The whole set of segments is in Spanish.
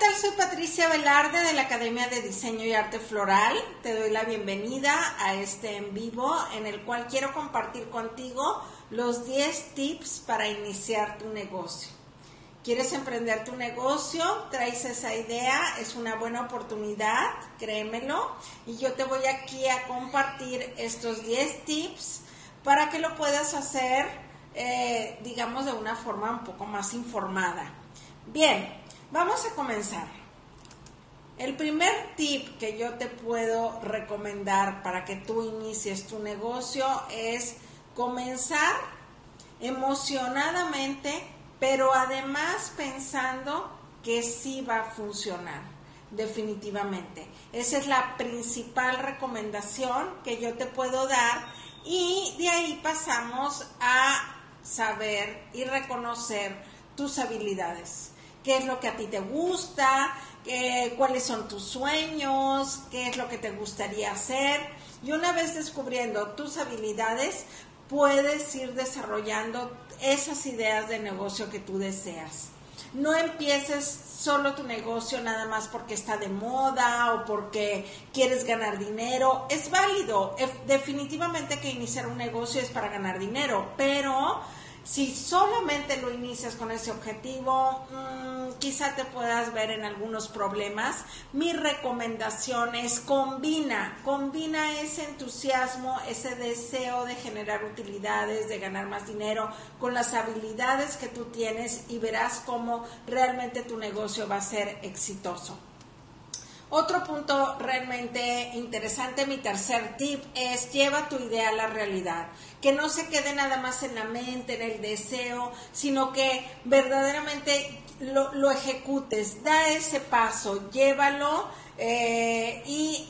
tal? Soy Patricia Velarde de la Academia de Diseño y Arte Floral. Te doy la bienvenida a este en vivo en el cual quiero compartir contigo los 10 tips para iniciar tu negocio. ¿Quieres emprender tu negocio? ¿Traes esa idea? Es una buena oportunidad, créemelo. Y yo te voy aquí a compartir estos 10 tips para que lo puedas hacer, eh, digamos, de una forma un poco más informada. Bien, Vamos a comenzar. El primer tip que yo te puedo recomendar para que tú inicies tu negocio es comenzar emocionadamente, pero además pensando que sí va a funcionar, definitivamente. Esa es la principal recomendación que yo te puedo dar y de ahí pasamos a saber y reconocer tus habilidades qué es lo que a ti te gusta, cuáles son tus sueños, qué es lo que te gustaría hacer. Y una vez descubriendo tus habilidades, puedes ir desarrollando esas ideas de negocio que tú deseas. No empieces solo tu negocio nada más porque está de moda o porque quieres ganar dinero. Es válido, definitivamente que iniciar un negocio es para ganar dinero, pero si solamente lo inicias con ese objetivo, mm, quizá te puedas ver en algunos problemas. Mi recomendación es combina, combina ese entusiasmo, ese deseo de generar utilidades, de ganar más dinero con las habilidades que tú tienes y verás cómo realmente tu negocio va a ser exitoso. Otro punto realmente interesante, mi tercer tip, es lleva tu idea a la realidad. Que no se quede nada más en la mente, en el deseo, sino que verdaderamente lo, ejecutes. Da ese paso, llévalo eh, y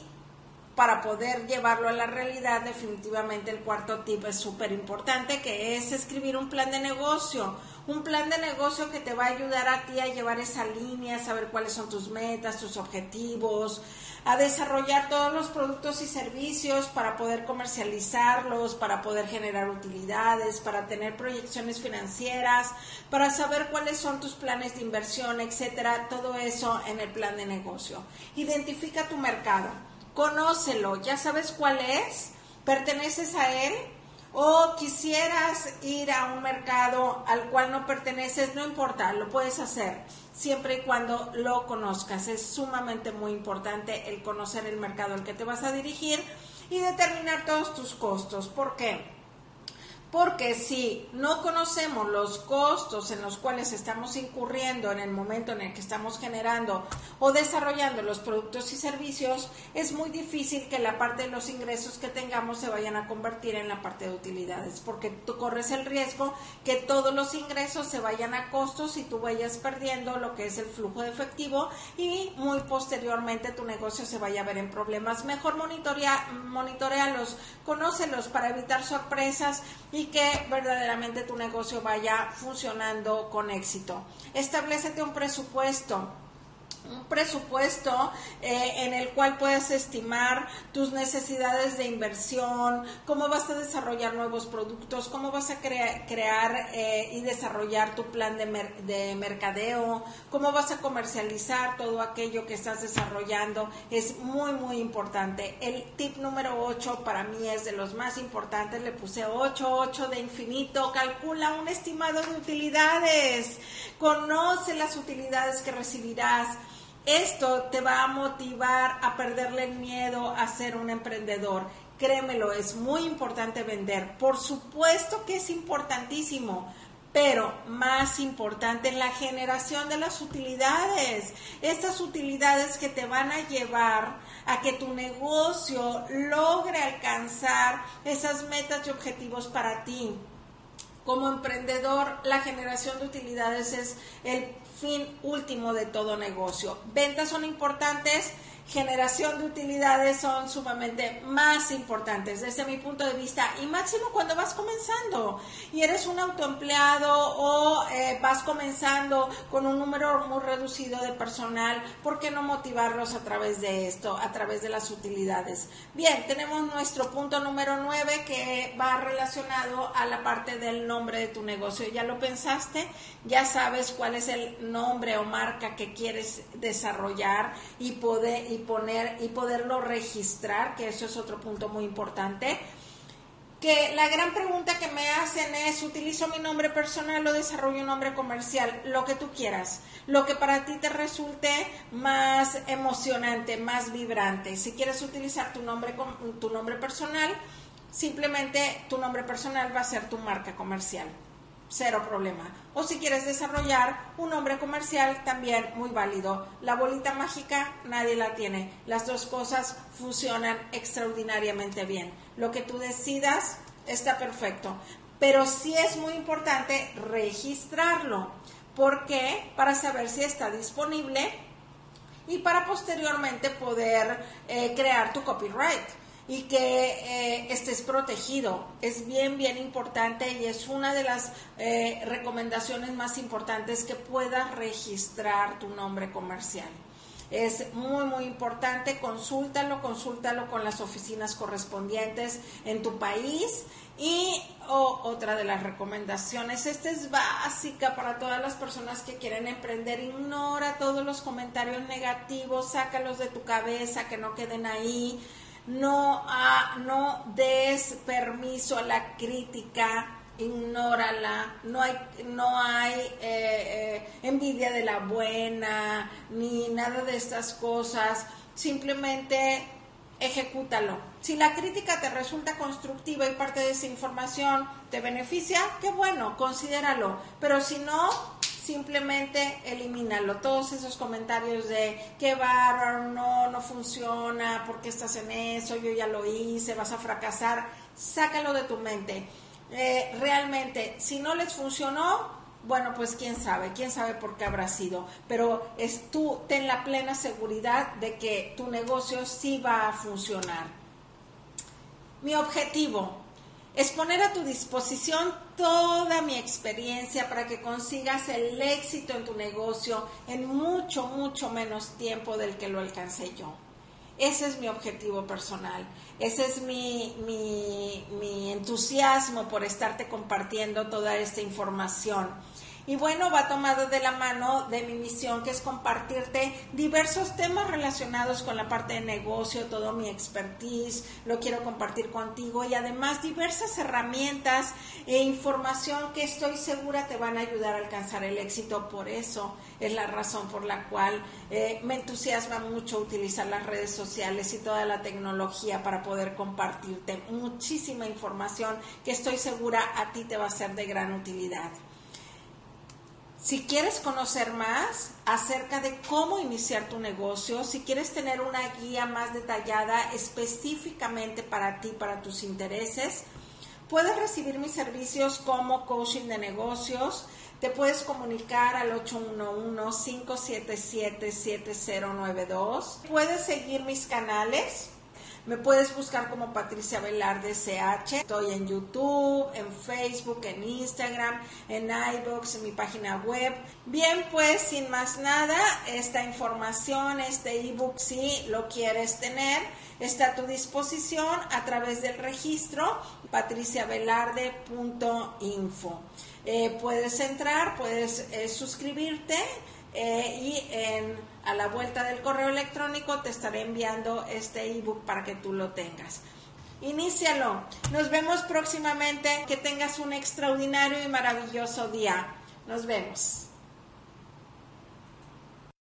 para poder llevarlo a la realidad, definitivamente el cuarto tip es súper importante, que es escribir un plan de negocio un plan de negocio que te va a ayudar a ti a llevar esa línea, a saber cuáles son tus metas, tus objetivos, a desarrollar todos los productos y servicios para poder comercializarlos, para poder generar utilidades, para tener proyecciones financieras, para saber cuáles son tus planes de inversión, etcétera, todo eso en el plan de negocio. Identifica tu mercado, conócelo, ya sabes cuál es, perteneces a él, o quisieras ir a un mercado al cual no perteneces, no importa, lo puedes hacer siempre y cuando lo conozcas. Es sumamente muy importante el conocer el mercado al que te vas a dirigir y determinar todos tus costos. ¿Por qué? Porque si no conocemos los costos en los cuales estamos incurriendo en el momento en el que estamos generando o desarrollando los productos y servicios, es muy difícil que la parte de los ingresos que tengamos se vayan a convertir en la parte de utilidades, porque tú corres el riesgo que todos los ingresos se vayan a costos y tú vayas perdiendo lo que es el flujo de efectivo y muy posteriormente tu negocio se vaya a ver en problemas. Mejor monitorea, monitorealos, conócelos para evitar sorpresas y que verdaderamente tu negocio vaya funcionando con éxito. Establecete un presupuesto un presupuesto eh, en el cual puedes estimar tus necesidades de inversión, cómo vas a desarrollar nuevos productos, cómo vas a crear eh, y desarrollar tu plan de, de, mercadeo, cómo vas a comercializar todo aquello que estás desarrollando. Es muy, muy importante. El tip número 8 para mí es de los más importantes. Le puse 8, 8 de infinito. Calcula un estimado de utilidades. Conoce las utilidades que recibirás esto te va a motivar a perderle el miedo a ser un emprendedor. Créemelo, es muy importante vender. Por supuesto que es importantísimo, pero más importante la generación de las utilidades. Estas utilidades que te van a llevar a que tu negocio logre alcanzar esas metas y objetivos para ti. Como emprendedor, la generación de utilidades es el fin último de todo negocio. Ventas son importantes, generación de utilidades son sumamente más importantes desde mi punto de vista y máximo cuando vas comenzando y eres un autoempleado o eh, vas comenzando con un número muy reducido de personal, ¿por qué no motivarlos a través de esto, a través de las utilidades? Bien, tenemos nuestro punto número 9 que va relacionado a la parte del nombre de tu negocio. ¿Ya lo pensaste? ¿Ya sabes cuál es el nombre o marca que quieres desarrollar y poder poner y poderlo registrar, que eso es otro punto muy importante. Que la gran pregunta que me hacen es, ¿utilizo mi nombre personal o desarrollo un nombre comercial? Lo que tú quieras, lo que para ti te resulte más emocionante, más vibrante. Si quieres utilizar tu nombre, tu nombre personal, simplemente tu nombre personal va a ser tu marca comercial cero problema. O si quieres desarrollar un nombre comercial, también muy válido. La bolita mágica nadie la tiene. Las dos cosas funcionan extraordinariamente bien. Lo que tú decidas está perfecto. Pero sí es muy importante registrarlo. ¿Por qué? Para saber si está disponible y para posteriormente poder eh, crear tu copyright y que eh, estés protegido. Es bien, bien importante y es una de las eh, recomendaciones más importantes que puedas registrar tu nombre comercial. Es muy, muy importante, consúltalo, consúltalo con las oficinas correspondientes en tu país. Y otra de las recomendaciones, esta es básica para todas las personas que quieren emprender, ignora todos los comentarios negativos, sácalos de tu cabeza, que no queden ahí no, no des permiso a la crítica, ignórala, no hay, no hay eh, eh, envidia de la buena, ni nada de estas cosas, simplemente ejecútalo. Si la crítica te resulta constructiva y parte de esa información te beneficia, qué bueno, considéralo, pero si no, simplemente elimínalo. Todos esos comentarios de qué bárbaro, no, no funciona, ¿por qué estás en eso? Yo ya lo hice, vas a fracasar. Sácalo de tu mente. Eh, realmente, si no les funcionó, bueno, pues quién sabe, quién sabe por qué habrá sido, pero es tú ten la plena seguridad de que tu negocio sí va a funcionar. Mi objetivo, es poner a tu disposición toda mi experiencia para que consigas el éxito en tu negocio en mucho, mucho menos tiempo del que lo alcancé yo. Ese es mi objetivo personal, ese es mi, mi, entusiasmo por estarte compartiendo toda esta información. Y bueno, va tomado de la mano de mi misión, que es compartirte diversos temas relacionados con la parte de negocio, todo mi expertise, lo quiero compartir contigo y además diversas herramientas e información que estoy segura te van a ayudar a alcanzar el éxito. Por eso es la razón por la cual eh, me entusiasma mucho utilizar las redes sociales y toda la tecnología para poder compartirte muchísima información que estoy segura a ti te va a ser de gran utilidad. Si quieres conocer más acerca de cómo iniciar tu negocio, si quieres tener una guía más detallada específicamente para ti, para tus intereses, puedes recibir mis servicios como coaching de negocios. Te puedes comunicar al 811-577-7092. Puedes seguir mis canales me puedes buscar como Patricia Velarde CH. Estoy en YouTube, en Facebook, en Instagram, en iBox, en mi página web. Bien, pues sin más nada, esta información, este ebook, si lo quieres tener, está a tu disposición a través del registro patriciavelarde.info. Eh, puedes entrar, puedes eh, suscribirte eh, y a la vuelta del correo electrónico te estaré enviando este ebook para que tú lo tengas. Inícialo. Nos vemos próximamente. Que tengas un extraordinario y maravilloso día. Nos vemos.